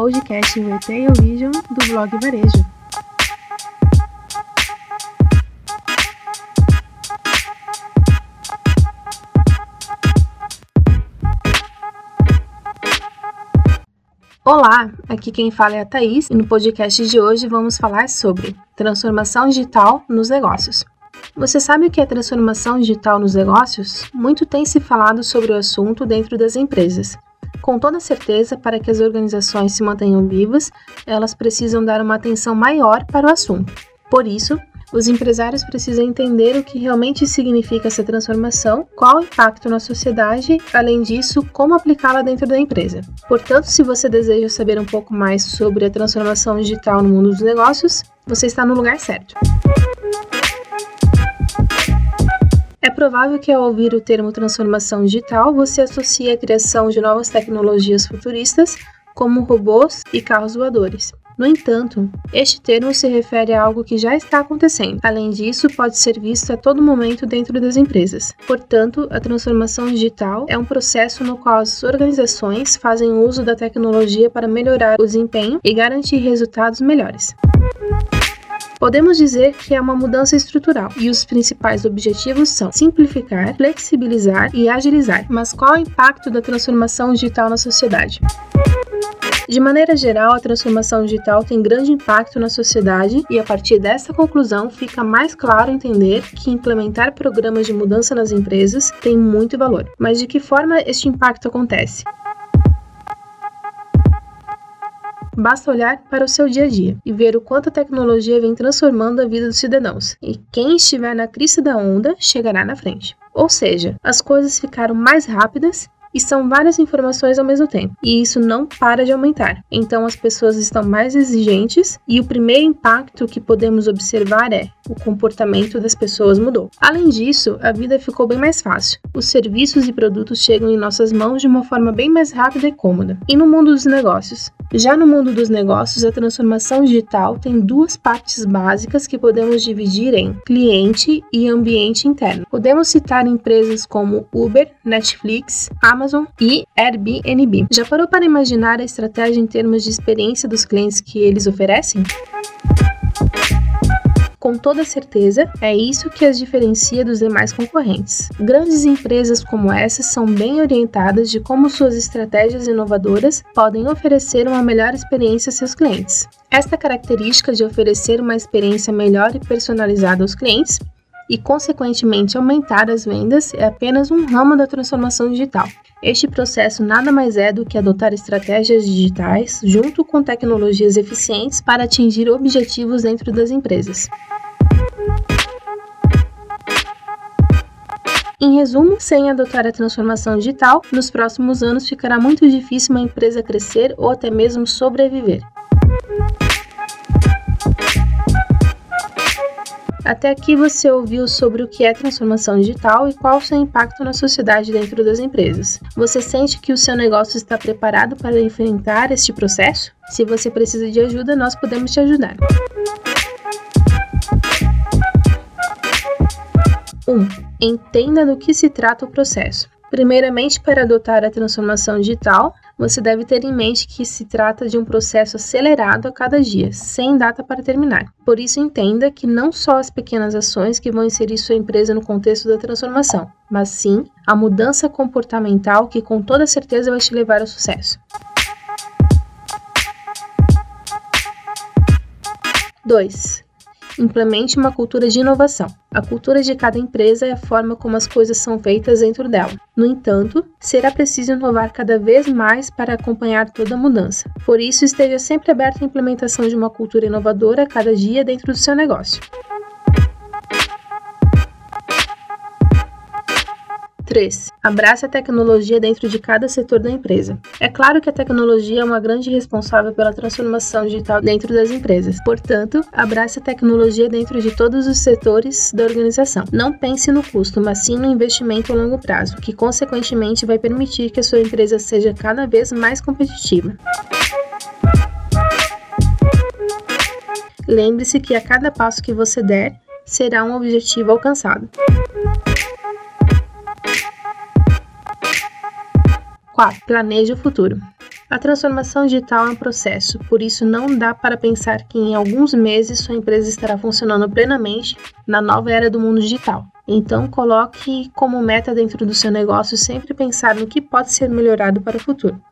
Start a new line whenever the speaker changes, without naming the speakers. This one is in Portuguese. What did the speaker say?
podcast Retail Vision do blog Varejo. Olá, aqui quem fala é a Thaís e no podcast de hoje vamos falar sobre transformação digital nos negócios. Você sabe o que é transformação digital nos negócios? Muito tem se falado sobre o assunto dentro das empresas. Com toda certeza, para que as organizações se mantenham vivas, elas precisam dar uma atenção maior para o assunto. Por isso, os empresários precisam entender o que realmente significa essa transformação, qual o impacto na sociedade, além disso, como aplicá-la dentro da empresa. Portanto, se você deseja saber um pouco mais sobre a transformação digital no mundo dos negócios, você está no lugar certo. Provável que ao ouvir o termo transformação digital, você associe a criação de novas tecnologias futuristas, como robôs e carros voadores. No entanto, este termo se refere a algo que já está acontecendo. Além disso, pode ser visto a todo momento dentro das empresas. Portanto, a transformação digital é um processo no qual as organizações fazem uso da tecnologia para melhorar o desempenho e garantir resultados melhores. Podemos dizer que é uma mudança estrutural e os principais objetivos são simplificar, flexibilizar e agilizar. Mas qual o impacto da transformação digital na sociedade? De maneira geral, a transformação digital tem grande impacto na sociedade e a partir dessa conclusão fica mais claro entender que implementar programas de mudança nas empresas tem muito valor. Mas de que forma este impacto acontece? Basta olhar para o seu dia a dia e ver o quanto a tecnologia vem transformando a vida dos cidadãos. E quem estiver na crista da onda chegará na frente. Ou seja, as coisas ficaram mais rápidas e são várias informações ao mesmo tempo, e isso não para de aumentar. Então as pessoas estão mais exigentes e o primeiro impacto que podemos observar é o comportamento das pessoas mudou. Além disso, a vida ficou bem mais fácil. Os serviços e produtos chegam em nossas mãos de uma forma bem mais rápida e cômoda. E no mundo dos negócios? Já no mundo dos negócios, a transformação digital tem duas partes básicas que podemos dividir em cliente e ambiente interno. Podemos citar empresas como Uber, Netflix, Amazon e Airbnb. Já parou para imaginar a estratégia em termos de experiência dos clientes que eles oferecem? Com toda certeza, é isso que as diferencia dos demais concorrentes. Grandes empresas como essas são bem orientadas de como suas estratégias inovadoras podem oferecer uma melhor experiência a seus clientes. Esta característica de oferecer uma experiência melhor e personalizada aos clientes e, consequentemente, aumentar as vendas é apenas um ramo da transformação digital. Este processo nada mais é do que adotar estratégias digitais junto com tecnologias eficientes para atingir objetivos dentro das empresas. Em resumo, sem adotar a transformação digital, nos próximos anos ficará muito difícil uma empresa crescer ou até mesmo sobreviver. Até aqui você ouviu sobre o que é transformação digital e qual o seu impacto na sociedade dentro das empresas. Você sente que o seu negócio está preparado para enfrentar este processo? Se você precisa de ajuda, nós podemos te ajudar. 1. Um, entenda do que se trata o processo. Primeiramente, para adotar a transformação digital, você deve ter em mente que se trata de um processo acelerado a cada dia, sem data para terminar. Por isso, entenda que não só as pequenas ações que vão inserir sua empresa no contexto da transformação, mas sim a mudança comportamental que com toda certeza vai te levar ao sucesso. 2 implemente uma cultura de inovação. A cultura de cada empresa é a forma como as coisas são feitas dentro dela. No entanto, será preciso inovar cada vez mais para acompanhar toda a mudança. Por isso, esteja sempre aberto à implementação de uma cultura inovadora a cada dia dentro do seu negócio. 3. Abrace a tecnologia dentro de cada setor da empresa. É claro que a tecnologia é uma grande responsável pela transformação digital dentro das empresas. Portanto, abrace a tecnologia dentro de todos os setores da organização. Não pense no custo, mas sim no investimento a longo prazo, que consequentemente vai permitir que a sua empresa seja cada vez mais competitiva. Lembre-se que a cada passo que você der, será um objetivo alcançado. 4. Planeje o futuro. A transformação digital é um processo, por isso não dá para pensar que em alguns meses sua empresa estará funcionando plenamente na nova era do mundo digital. Então, coloque como meta dentro do seu negócio sempre pensar no que pode ser melhorado para o futuro.